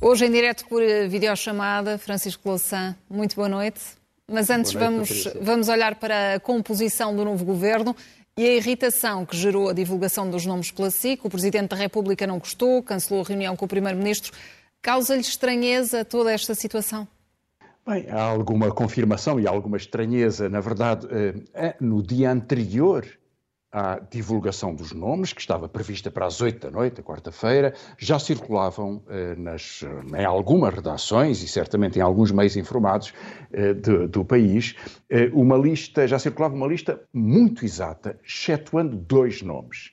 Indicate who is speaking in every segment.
Speaker 1: Hoje em direto por videochamada, Francisco Louçã, muito boa noite. Mas antes noite, vamos, vamos olhar para a composição do novo governo e a irritação que gerou a divulgação dos nomes pela SIC. O Presidente da República não gostou, cancelou a reunião com o Primeiro-Ministro. Causa-lhe estranheza toda esta situação?
Speaker 2: Bem, há alguma confirmação e alguma estranheza. Na verdade, eh, no dia anterior à divulgação dos nomes, que estava prevista para as oito da noite, quarta-feira, já circulavam eh, nas, em algumas redações e certamente em alguns meios informados eh, de, do país, eh, uma lista, já circulava uma lista muito exata, excetuando dois nomes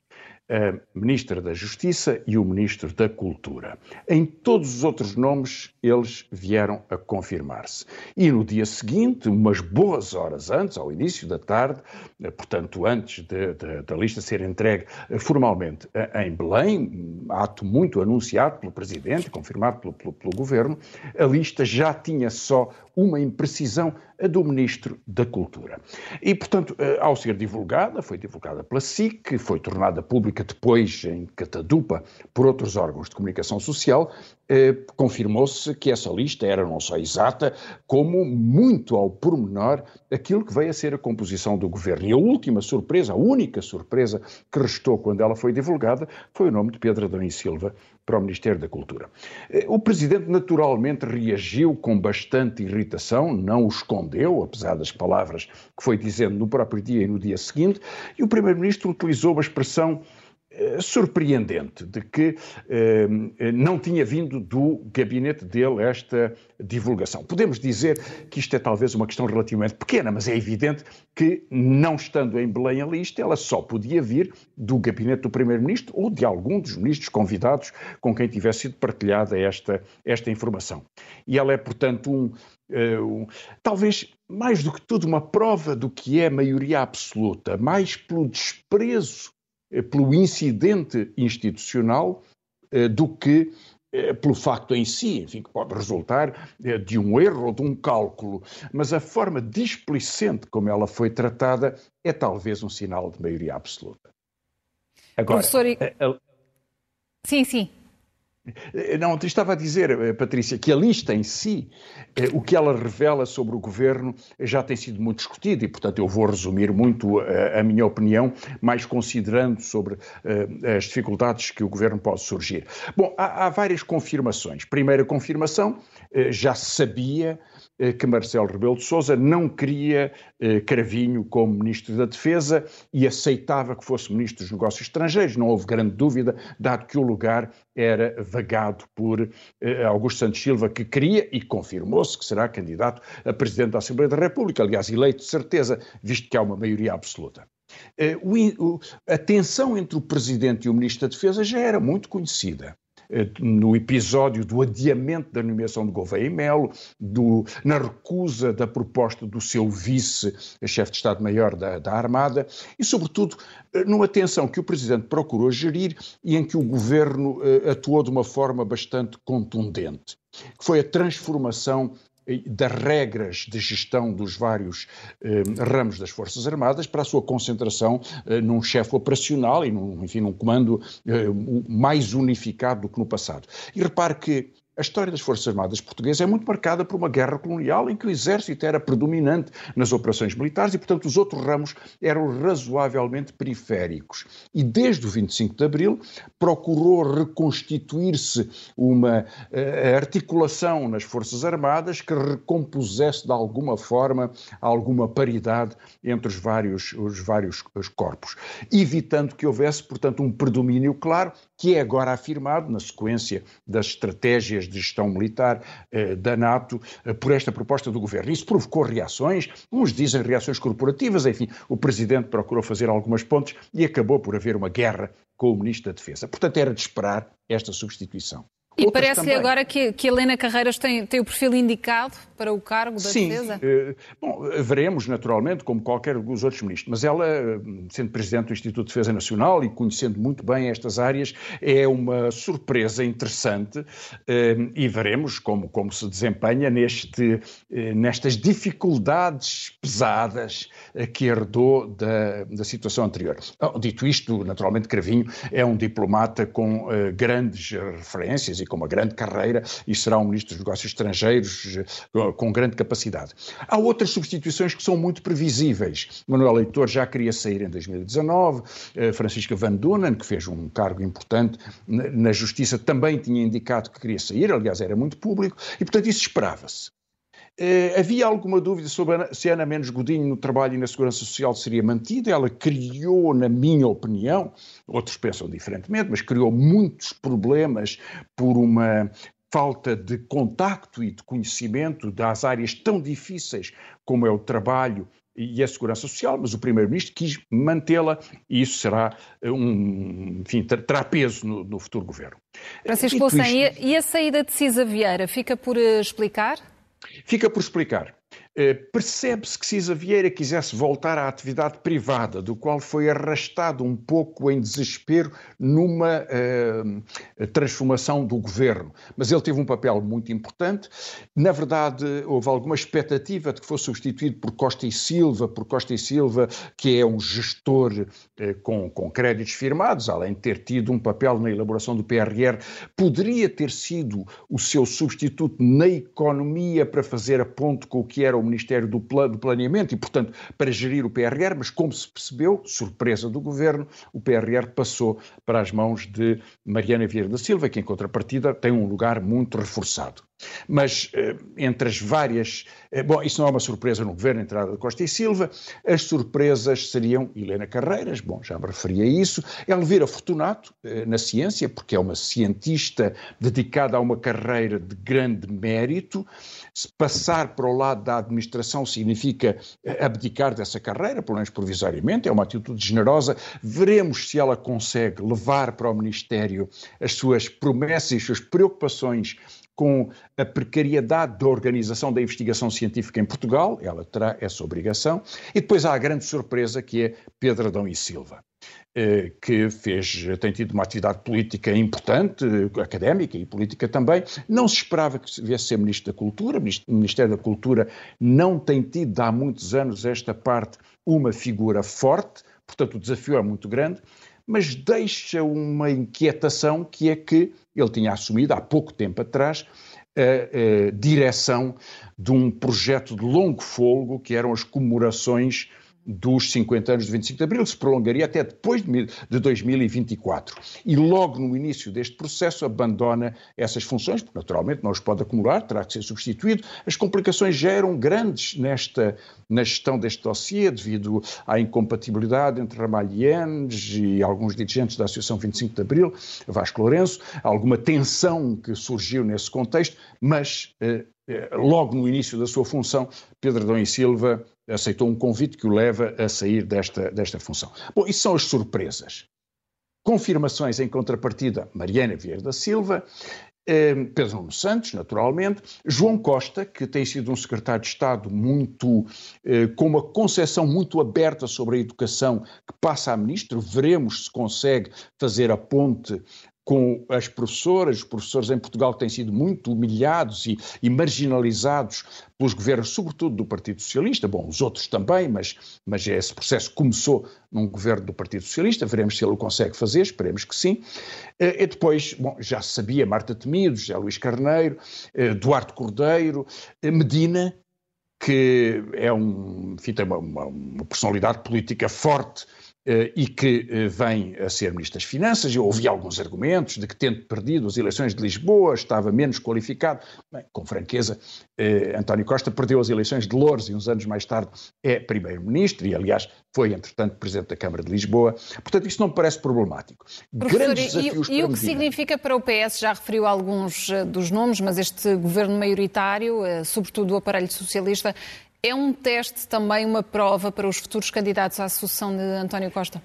Speaker 2: a Ministra da Justiça e o Ministro da Cultura. Em todos os outros nomes, eles vieram a confirmar-se. E no dia seguinte, umas boas horas antes, ao início da tarde, eh, portanto, antes da lista ser entregue eh, formalmente eh, em Belém, ato muito anunciado pelo Presidente, confirmado pelo, pelo, pelo Governo, a lista já tinha só uma imprecisão, a do Ministro da Cultura. E, portanto, eh, ao ser divulgada, foi divulgada pela SIC, foi tornada pública depois em catadupa por outros órgãos de comunicação social, eh, confirmou-se que essa lista era não só exata, como muito ao pormenor aquilo que veio a ser a composição do governo. E a última surpresa, a única surpresa que restou quando ela foi divulgada, foi o nome de Pedro Adão e Silva para o Ministério da Cultura. Eh, o Presidente naturalmente reagiu com bastante irritação, não o escondeu, apesar das palavras que foi dizendo no próprio dia e no dia seguinte, e o Primeiro-Ministro utilizou uma expressão surpreendente de que eh, não tinha vindo do gabinete dele esta divulgação. Podemos dizer que isto é talvez uma questão relativamente pequena, mas é evidente que, não estando em Belém a lista, ela só podia vir do gabinete do Primeiro-Ministro ou de algum dos ministros convidados com quem tivesse sido partilhada esta, esta informação. E ela é, portanto, um, uh, talvez mais do que tudo uma prova do que é maioria absoluta, mais pelo desprezo eh, pelo incidente institucional eh, do que eh, pelo facto em si, enfim, que pode resultar de um erro ou de um cálculo, mas a forma displicente como ela foi tratada é talvez um sinal de maioria absoluta.
Speaker 1: Agora, Professor... a... Sim, sim.
Speaker 2: Eh, não, estava a dizer, eh, Patrícia, que a lista em si, eh, o que ela revela sobre o governo já tem sido muito discutido e, portanto, eu vou resumir muito a, minha opinião, mais considerando sobre as dificuldades que o governo pode surgir. Bom, há, há várias confirmações. Primeira confirmação, já se sabia que Marcelo Rebelo de Sousa não queria eh, Cravinho como Ministro da Defesa e aceitava que fosse Ministro dos Negócios Estrangeiros. Não houve grande dúvida, dado que o lugar era vagado por eh, Augusto Santos Silva, que queria e confirmou-se que será candidato a Presidente da Assembleia da República, aliás, eleito de certeza, visto que há uma maioria absoluta. a tensão entre o Presidente e o Ministro da Defesa já era muito conhecida. Eh, no episódio do adiamento da nomeação de Gouveia e Melo, do, na recusa da proposta do seu vice-chefe de Estado-Maior da, da, Armada e, sobretudo, eh, numa tensão que o Presidente procurou gerir e em que o Governo uh, atuou de uma forma bastante contundente, que foi a transformação das regras de gestão dos vários eh, ramos das Forças Armadas para a sua concentração eh, num chefe operacional e, num, enfim, num comando eh, mais unificado do que no passado. E repare que a história das Forças Armadas Portuguesas é muito marcada por uma guerra colonial em que o exército era predominante nas operações militares e, portanto, os outros ramos eram razoavelmente periféricos. E desde o 25 de Abril procurou reconstituir-se uma uh, articulação nas Forças Armadas que recompusesse de alguma forma alguma paridade entre os vários, os vários os corpos, evitando que houvesse, portanto, um predomínio claro que é agora afirmado na sequência das estratégias de gestão militar eh, da NATO eh, por esta proposta do governo. Isso provocou reações, uns dizem reações corporativas, enfim, o presidente procurou fazer algumas pontes e acabou por haver uma guerra com o ministro da Defesa. Portanto, era de esperar esta substituição.
Speaker 1: E parece-lhe agora que, que Helena Carreiras tem, tem o perfil indicado para o cargo da
Speaker 2: Sim,
Speaker 1: defesa?
Speaker 2: Uh, bom, veremos naturalmente, como qualquer dos outros ministros, mas ela, sendo Presidente do Instituto de Defesa Nacional e conhecendo muito bem estas áreas, é uma surpresa interessante uh, e veremos como, como se desempenha neste, nestas dificuldades pesadas que herdou da, da situação anterior. Dito isto, naturalmente Cravinho é um diplomata com grandes referências e com uma grande carreira e será um ministro dos Negócios Estrangeiros com grande capacidade. Há outras substituições que são muito previsíveis. Manuel Leitor já queria sair em 2019, eh, Francisca Van Dunen, que fez um cargo importante na Justiça, também tinha indicado que queria sair, aliás, era muito público, e portanto isso esperava-se. Uh, havia alguma dúvida sobre se Ana Menos Godinho no trabalho e na segurança social seria mantida. Ela criou, na minha opinião, outros pensam diferentemente, mas criou muitos problemas por uma falta de contacto e de conhecimento das áreas tão difíceis como é o trabalho e a segurança social, mas o primeiro-ministro quis mantê-la e isso será um, enfim, terá peso no, no futuro governo.
Speaker 1: Francisco Louçã, isto... e a saída de Cisa Vieira fica por eh, explicar?
Speaker 2: Fica por explicar. Eh, percebe-se que Cisa Vieira quisesse voltar à atividade privada, do qual foi arrastado um pouco em desespero numa uh, transformação do governo. Mas ele teve um papel muito importante. Na verdade, houve alguma expectativa de que fosse substituído por Costa e Silva, por Costa e Silva, que é um gestor uh, com, com créditos firmados, além de ter tido um papel na elaboração do PRR, poderia ter sido o seu substituto na economia para fazer a ponte com o que era o Ministério do, Planeamento e, portanto, para gerir o PRR, mas como se percebeu, surpresa do governo, o PRR passou para as mãos de Mariana Vieira da Silva, que em contrapartida tem um lugar muito reforçado. Mas eh, entre as várias. Eh, bom, isso não é uma surpresa no governo, a entrada de Costa e Silva. As surpresas seriam Helena Carreiras, bom, já me referi a isso. Elvira Fortunato, eh, na ciência, porque é uma cientista dedicada a uma carreira de grande mérito. Se passar para o lado da administração significa abdicar dessa carreira, pelo menos provisoriamente, é uma atitude generosa. Veremos se ela consegue levar para o Ministério as suas promessas e as suas preocupações com a precariedade da organização da investigação científica em Portugal, ela terá essa obrigação, e depois há a grande surpresa que é Pedro Adão e Silva eh, que fez, tem tido uma atividade política importante, académica e política também. Não se esperava que viesse ser Ministro da Cultura. O Ministério da Cultura não tem tido há muitos anos esta parte uma figura forte, portanto o desafio é muito grande mas deixa uma inquietação que é que ele tinha assumido há pouco tempo atrás a, a direção de um projeto de longo folgo que eram as comemorações dos 50 anos de 25 de Abril, se prolongaria até depois de 2024. E logo no início deste processo abandona essas funções, porque naturalmente não os pode acumular, terá que ser substituído. As complicações já eram grandes nesta, na gestão deste dossiê, devido à incompatibilidade entre Ramalhianes e alguns dirigentes da Associação 25 de Abril, Vasco Lourenço, alguma tensão que surgiu nesse contexto, mas eh, eh logo no início da sua função, Pedro Adão e Silva aceitou um convite que o leva a sair desta, desta função. Bom, isso são as surpresas. Confirmações em contrapartida, Mariana Vieira da Silva, eh, Pedro Nuno Santos, naturalmente, João Costa, que tem sido um secretário de Estado muito, eh, com uma concepção muito aberta sobre a educação, que passa a ministro, veremos se consegue fazer a ponte com as professoras, os professores em Portugal têm sido muito humilhados e, e, marginalizados pelos governos, sobretudo do Partido Socialista, bom, os outros também, mas, mas esse processo começou num governo do Partido Socialista, veremos se ele o consegue fazer, esperemos que sim. Eh, e depois, bom, já se sabia, Marta Temido, José Luís Carneiro, eh, Duarte Cordeiro, eh, Medina, que é um, enfim, tem uma, uma, uma personalidade política forte, e que uh, vem a ser Ministro das Finanças. Eu ouvi alguns argumentos de que, tendo perdido as eleições de Lisboa, estava menos qualificado. Bem, com franqueza, uh, António Costa perdeu as eleições de Louros e uns anos mais tarde é Primeiro-Ministro e, aliás, foi, entretanto, Presidente da Câmara de Lisboa. Portanto, isso não me parece problemático.
Speaker 1: Grandes desafios e, e o que significa para o PS? Já referiu alguns dos nomes, mas este governo maioritário, sobretudo o aparelho socialista, é um teste também, uma prova para os futuros candidatos à sucessão de António Costa?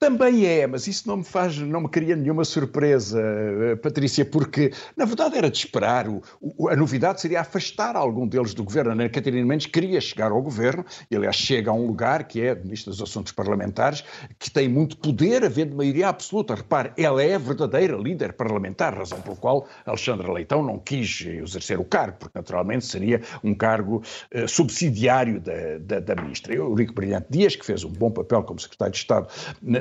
Speaker 2: Também é, mas isso não me faz, não me cria nenhuma surpresa, eh, Patrícia, porque na verdade era de esperar. O, o, a novidade seria afastar algum deles do governo. A Catarina Mendes queria chegar ao governo, e aliás chega a um lugar que é Ministro dos Assuntos Parlamentares, que tem muito poder, havendo maioria absoluta. Repare, ela é a verdadeira líder parlamentar, razão pela qual Alexandre Leitão não quis exercer o cargo, porque naturalmente seria um cargo uh, subsidiário da, da, da Ministra. Eurico Brilhante Dias, que fez um bom papel como Secretário de Estado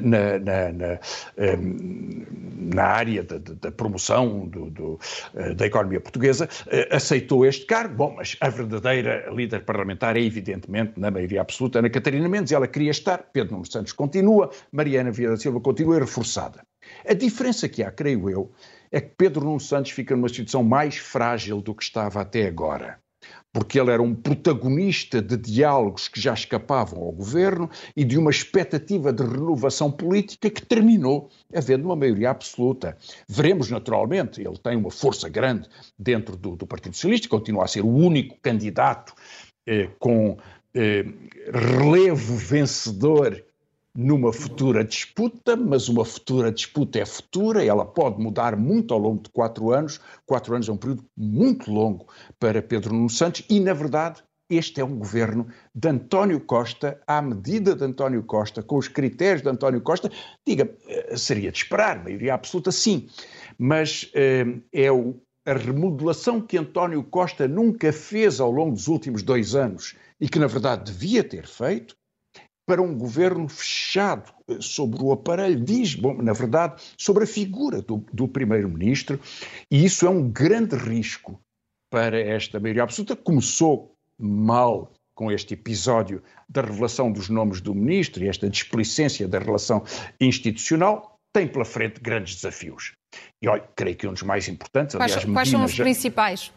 Speaker 2: na, na, na, ehm, na área da, da promoção do, do, eh, da economia portuguesa, eh, aceitou este cargo. Bom, mas a verdadeira líder parlamentar é, evidentemente, na maioria absoluta, Ana Catarina Mendes. Ela queria estar, Pedro Nuno Santos continua, Mariana Vieira Silva continua reforçada. A diferença que há, creio eu, é que Pedro Nuno Santos fica numa situação mais frágil do que estava até agora porque ele era um protagonista de diálogos que já escapavam ao governo e de uma expectativa de renovação política que terminou havendo uma maioria absoluta. Veremos naturalmente, ele tem uma força grande dentro do, do Partido Socialista, continua a ser o único candidato eh, com eh, relevo vencedor numa futura disputa, mas uma futura disputa é futura, ela pode mudar muito ao longo de quatro anos. Quatro anos é um período muito longo para Pedro Nuno Santos e, na verdade, este é um governo de António Costa, à medida de António Costa, com os critérios de António Costa. Diga, eh, seria de esperar, maioria absoluta, sim, mas eh, é a remodelação que António Costa nunca fez ao longo dos últimos dois anos e que, na verdade, devia ter feito, para um governo fechado eh, sobre o aparelho, diz, bom, na verdade, sobre a figura do, do primeiro-ministro, e isso é um grande risco para esta maioria absoluta. Começou mal com este episódio da revelação dos nomes do ministro e esta displicência da relação institucional, tem pela frente grandes desafios. E olha, creio que um dos mais importantes,
Speaker 1: quais, aliás, quais são os já... principais?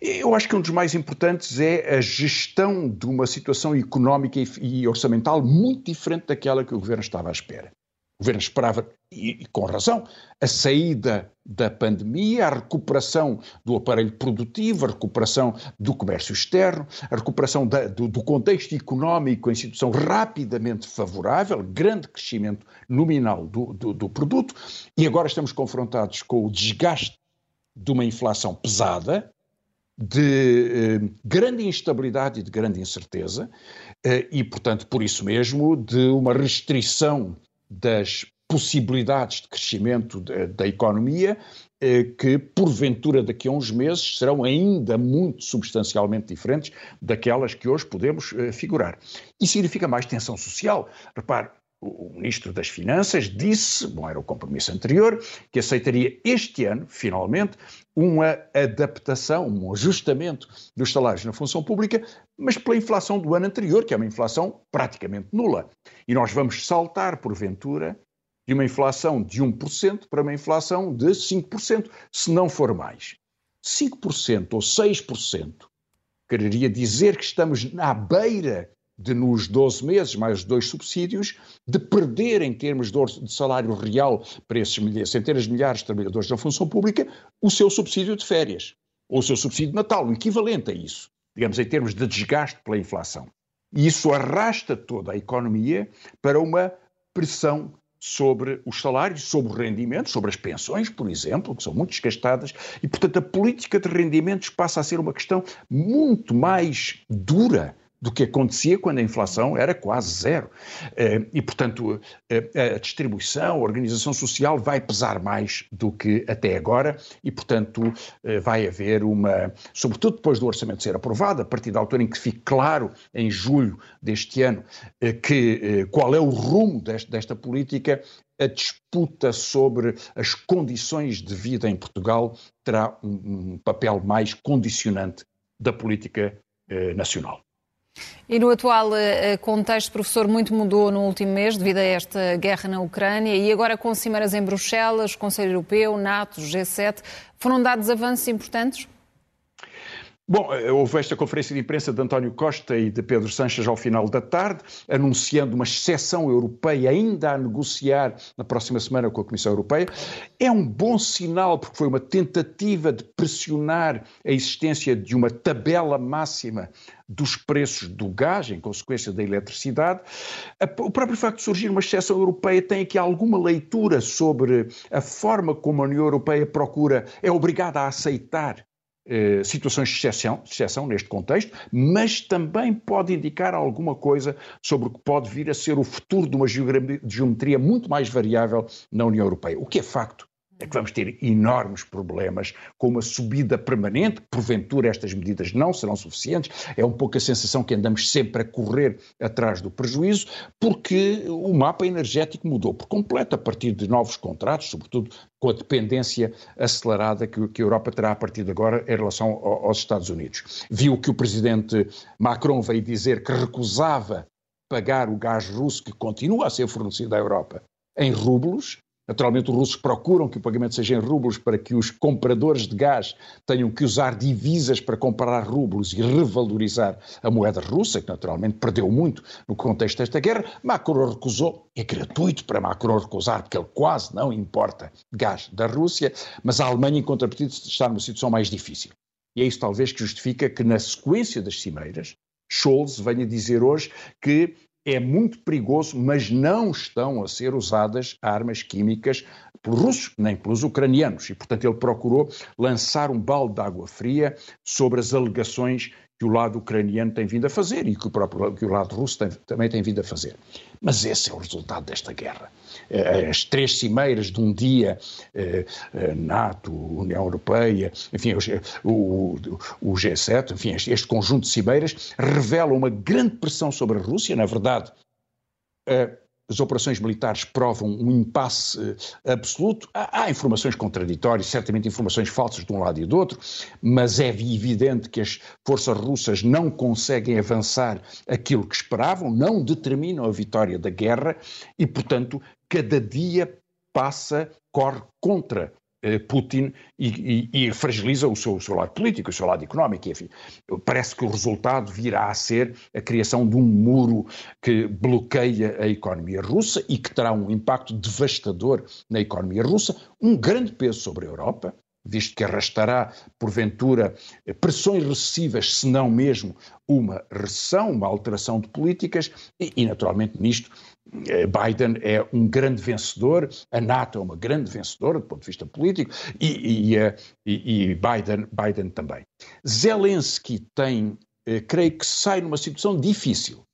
Speaker 2: Eu acho que um dos mais importantes é a gestão de uma situação económica e orçamental muito diferente daquela que o governo estava à espera. O governo esperava, e, com razão, a saída da pandemia, a recuperação do aparelho produtivo, a recuperação do comércio externo, a recuperação da, do, do, contexto económico em situação rapidamente favorável, grande crescimento nominal do, do, do produto, e agora estamos confrontados com o desgaste de uma inflação pesada, de eh, grande instabilidade e de grande incerteza, eh, e, portanto, por isso mesmo, de uma restrição das possibilidades de crescimento de, da economia, eh, que, porventura, daqui a uns meses serão ainda muito substancialmente diferentes daquelas que hoje podemos eh, figurar. Isso significa mais tensão social. Repare, o Ministro das Finanças disse, bom, era o compromisso anterior, que aceitaria este ano, finalmente, uma adaptação, um ajustamento dos salários na função pública, mas pela inflação do ano anterior, que é uma inflação praticamente nula. E nós vamos saltar, porventura, de uma inflação de 1% para uma inflação de 5%, se não for mais. 5% ou 6% quereria dizer que estamos à beira de nos 12 meses, mais dois subsídios, de perder em termos de salário real para esses milhares, centenas de milhares de trabalhadores da função pública, o seu subsídio de férias, ou o seu subsídio de Natal, o equivalente a isso, digamos, em termos de desgaste pela inflação. E isso arrasta toda a economia para uma pressão sobre os salários, sobre os rendimentos, sobre as pensões, por exemplo, que são muito desgastadas, e, portanto, a política de rendimentos passa a ser uma questão muito mais dura do que acontecia quando a inflação era quase zero. Eh, e, portanto, eh, a distribuição, a organização social vai pesar mais do que até agora e, portanto, eh, vai haver uma, sobretudo depois do orçamento ser aprovado, a partir da altura em que fique claro, em julho deste ano, que qual é o rumo desta, desta política, a disputa sobre as condições de vida em Portugal terá um, um papel mais condicionante da política nacional.
Speaker 1: E no atual eh, contexto, professor, muito mudou no último mês devido a esta guerra na Ucrânia e agora com cimeras em Bruxelas, Conselho Europeu, NATO, G7, foram dados avanços importantes?
Speaker 2: Bom, eh, houve esta conferência de imprensa de António Costa e de Pedro Sanches ao final da tarde, anunciando uma exceção europeia ainda a negociar na próxima semana com a Comissão Europeia. É um bom sinal, porque foi uma tentativa de pressionar a existência de uma tabela máxima dos preços do gás, em consequência da eletricidade. O próprio facto de surgir uma exceção europeia tem aqui alguma leitura sobre a forma como a União Europeia procura, é obrigada a aceitar eh, situações de exceção, de exceção neste contexto, mas também pode indicar alguma coisa sobre o que pode vir a ser o futuro de uma geometria muito mais variável na União Europeia. O que é facto é que vamos ter enormes problemas com uma subida permanente, porventura estas medidas não serão suficientes, é um pouco a sensação que andamos sempre a correr atrás do prejuízo, porque o mapa energético mudou por completo a partir de novos contratos, sobretudo com a dependência acelerada que, que a Europa terá a partir de agora em relação aos Estados Unidos. Viu que o presidente Macron veio dizer que recusava pagar o gás russo que continua a ser fornecido à Europa em rublos, Naturalmente, os russos procuram que o pagamento seja em rublos para que os compradores de gás tenham que usar divisas para comprar rublos e revalorizar a moeda russa, que naturalmente perdeu muito no contexto desta guerra. Macron recusou, é gratuito para Macron recusar, porque ele quase não importa gás da Rússia, mas a Alemanha, em contrapartida, está numa situação mais difícil. E é isso talvez que justifica que, na sequência das cimeiras, Scholz venha dizer hoje que é muito perigoso, mas não estão a ser usadas armas químicas pelos russos, nem pelos ucranianos. E, portanto, ele procurou lançar um balde de água fria sobre as alegações que o lado ucraniano tem vindo a fazer e que o, próprio, que o lado russo tem, também tem vindo a fazer. Mas esse é o resultado desta guerra. Eh, as três cimeiras de um dia, eh, eh, NATO, União Europeia, enfim, o, o G7, enfim, este conjunto de cimeiras, revelam uma grande pressão sobre a Rússia, na verdade as operações militares provam um impasse uh, absoluto. Há, há, informações contraditórias, certamente informações falsas de um lado e do outro, mas é evidente que as forças russas não conseguem avançar aquilo que esperavam, não determinam a vitória da guerra e, portanto, cada dia passa, corre contra eh, Putin e, e, e, fragiliza o seu, o seu, lado político, o seu lado económico. Enfim, parece que o resultado virá a ser a criação de um muro que bloqueia a economia russa e que terá um impacto devastador na economia russa, um grande peso sobre a Europa, visto que arrastará, porventura, pressões recessivas, se não mesmo uma recessão, uma alteração de políticas, e, e naturalmente nisto eh, Biden é um grande vencedor, a NATO é uma grande vencedora do ponto de vista político e, e, eh, e Biden, Biden, também. Zelensky tem, eh, creio que sai numa situação difícil,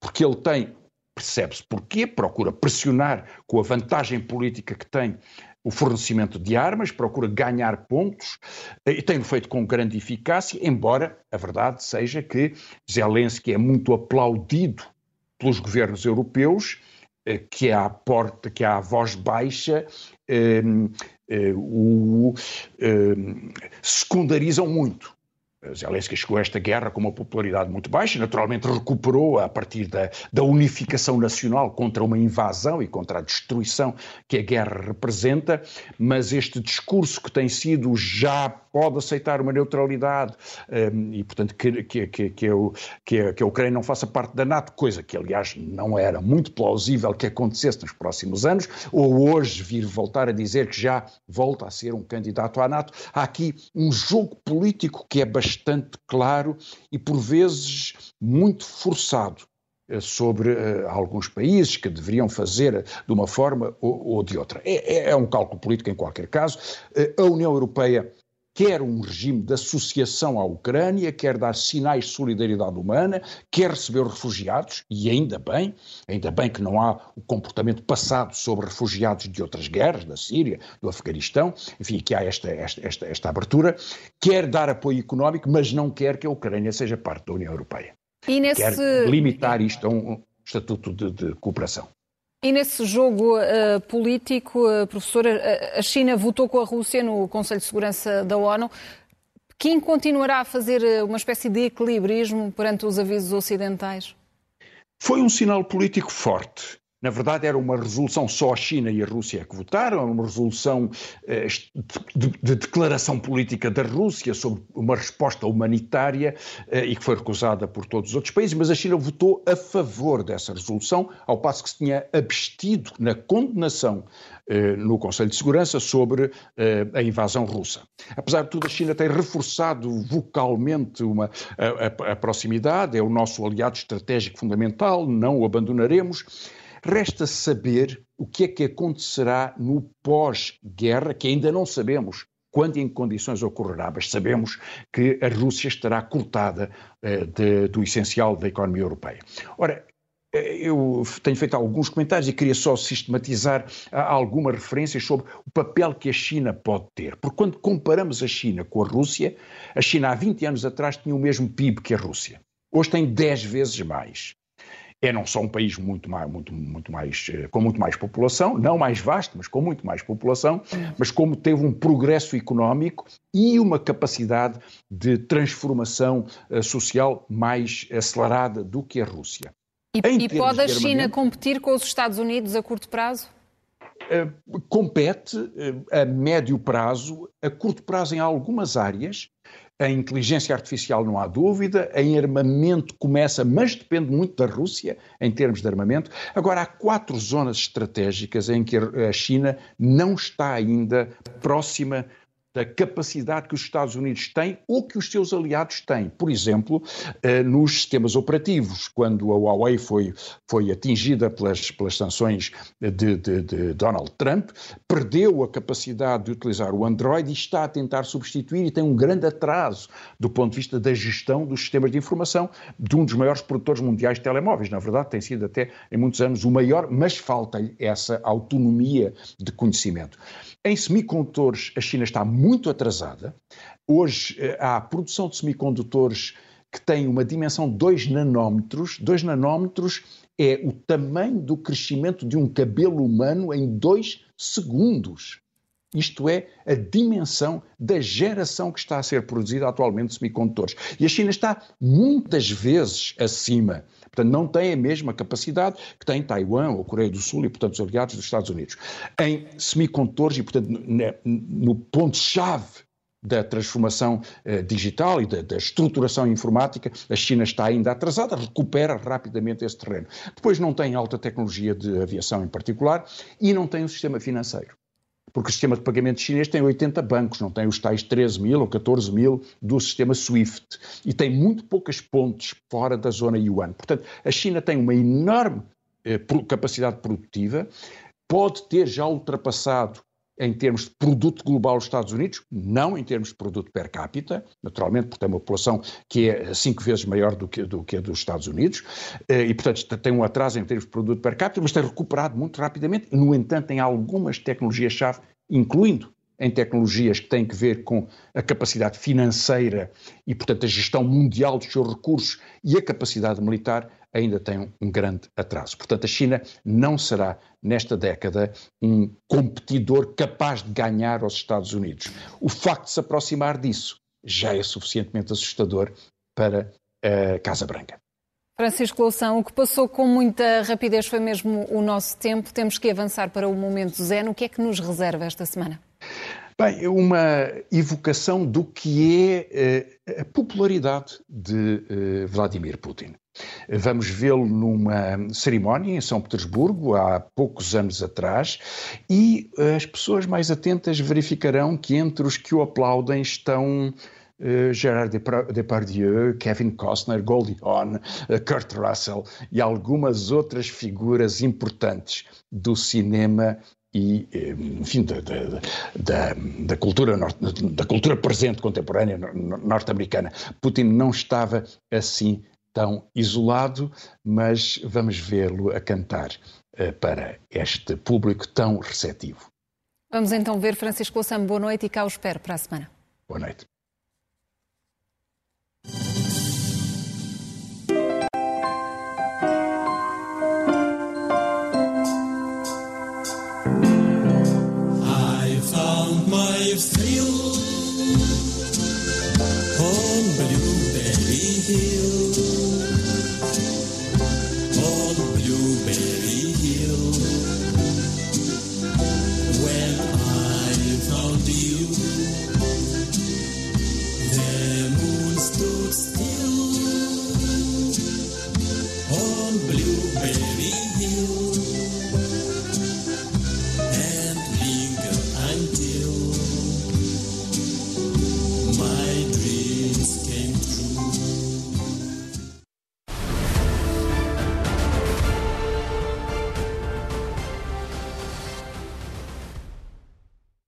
Speaker 2: porque ele tem, percebe-se porquê, procura pressionar com a vantagem política que tem o fornecimento de armas, procura ganhar pontos e tem feito com grande eficácia, embora a verdade seja que Zelensky é muito aplaudido pelos governos europeus, eh, que é à porta, que é à voz baixa, eh, eh, o eh, secundarizam muito. Zelensky chegou a esta guerra com uma popularidade muito baixa, naturalmente recuperou a partir da, da, unificação nacional contra uma invasão e contra a destruição que a guerra representa, mas este discurso que tem sido já pode aceitar uma neutralidade um, e, portanto, que, que, que, que, eu, que, que a Ucrânia não faça parte da NATO, coisa que, aliás, não era muito plausível que acontecesse nos próximos anos, ou hoje vir voltar a dizer que já volta a ser um candidato à NATO. Há aqui um jogo político que é bastante claro e, por vezes, muito forçado eh, sobre uh, alguns países que deveriam fazer de uma forma ou, ou de outra. É, é, é, um cálculo político em qualquer caso. Uh, a União Europeia quer um regime de associação à Ucrânia, quer dar sinais de solidariedade humana, quer receber refugiados, e ainda bem, ainda bem que não há o comportamento passado sobre refugiados de outras guerras, da Síria, do Afeganistão, enfim, que há esta, esta, esta, esta abertura, quer dar apoio económico, mas não quer que a Ucrânia seja parte da União Europeia. Nesse... Quer limitar isto a um estatuto de, de cooperação.
Speaker 1: E nesse jogo uh, político, uh, professora, a China votou com a Rússia no Conselho de Segurança da ONU. Pequim continuará a fazer uma espécie de equilibrismo perante os avisos ocidentais?
Speaker 2: Foi um sinal político forte Na verdade, era uma resolução só a China e a Rússia que votaram, uma resolução eh, de, de, declaração política da Rússia sobre uma resposta humanitária eh, e que foi recusada por todos os outros países, mas a China votou a favor dessa resolução, ao passo que se tinha abstido na condenação eh, no Conselho de Segurança sobre a invasão russa. Apesar de tudo, a China tem reforçado vocalmente uma, a, a, a proximidade, é o nosso aliado estratégico fundamental, não o abandonaremos Resta saber o que é que acontecerá no pós-guerra, que ainda não sabemos quando e em que condições ocorrerá, mas sabemos que a Rússia estará cortada eh, de, do essencial da economia europeia. Ora, eh, eu tenho feito alguns comentários e queria só sistematizar algumas referências sobre o papel que a China pode ter. Porque quando comparamos a China com a Rússia, a China há 20 anos atrás tinha o mesmo PIB que a Rússia. Hoje tem 10 vezes mais é não só um país muito mais, muito, muito mais, eh, com muito mais população, não mais vasto, mas com muito mais população, mas como teve um progresso económico e uma capacidade de transformação uh, social mais acelerada do que a Rússia.
Speaker 1: E, e pode a China competir com os Estados Unidos a curto prazo?
Speaker 2: Uh, compete a médio prazo, a curto prazo em algumas áreas, a inteligência artificial não há dúvida, em armamento começa, mas depende muito da Rússia em termos de armamento. Agora, há quatro zonas estratégicas em que a China não está ainda próxima da capacidade que os Estados Unidos têm ou que os seus aliados têm. Por exemplo, eh, nos sistemas operativos, quando a Huawei foi, foi atingida pelas, pelas sanções de, de, de Donald Trump, perdeu a capacidade de utilizar o Android e está a tentar substituir e tem um grande atraso do ponto de vista da gestão dos sistemas de informação de um dos maiores produtores mundiais de telemóveis. Na verdade, tem sido até em muitos anos o maior, mas falta-lhe essa autonomia de conhecimento. Em semicondutores, a China está muito atrasada. Hoje eh, há produção de semicondutores que tem uma dimensão de 2 nanómetros. 2 nanómetros é o tamanho do crescimento de um cabelo humano em 2 segundos. Isto é a dimensão da geração que está a ser produzida atualmente de semicondutores. E a China está muitas vezes acima. Portanto, não tem a mesma capacidade que tem Taiwan ou Coreia do Sul e, portanto, os aliados dos Estados Unidos. Em semicondutores e, portanto, no ponto-chave da transformação eh, digital e da, da, estruturação informática, a China está ainda atrasada, recupera rapidamente esse terreno. Depois não tem alta tecnologia de aviação em particular e não tem o sistema financeiro porque o sistema de pagamento chinês tem 80 bancos, não tem os tais 13 mil ou 14 mil do sistema SWIFT, e tem muito poucas pontes fora da zona yuan. Portanto, a China tem uma enorme eh, capacidade produtiva, pode ter já ultrapassado em termos de produto global os Estados Unidos, não em termos de produto per capita, naturalmente, porque tem uma população que é cinco vezes maior do que, do que a dos Estados Unidos, eh, e, portanto, tem um atraso em termos de produto per capita, mas tem recuperado muito rapidamente. No entanto, tem algumas tecnologias-chave, incluindo em tecnologias que têm que ver com a capacidade financeira e, portanto, a gestão mundial dos seus recursos e a capacidade militar, ainda tem um grande atraso. Portanto, a China não será, nesta década, um competidor capaz de ganhar aos Estados Unidos. O facto de se aproximar disso já é suficientemente assustador para a Casa Branca.
Speaker 1: Francisco Loução, o que passou com muita rapidez foi mesmo o nosso tempo. Temos que avançar para o momento zen. O que é que nos reserva esta semana?
Speaker 2: Bem, uma evocação do que é uh, a popularidade de uh, Vladimir Putin. Vamos vê-lo numa cerimónia em São Petersburgo, há poucos anos atrás, e as pessoas mais atentas verificarão que entre os que o aplaudem estão Uh, Gerard Depardieu, Kevin Costner, Goldie Hawn, uh, Kurt Russell e algumas outras figuras importantes do cinema e, eh, enfim, da, da, da, da cultura, da cultura presente contemporânea norte-americana. Putin não estava assim tão isolado, mas vamos vê-lo a cantar uh, para este público tão receptivo.
Speaker 1: Vamos então ver Francisco Louçã. Boa noite e cá o espero para a semana.
Speaker 2: Boa noite.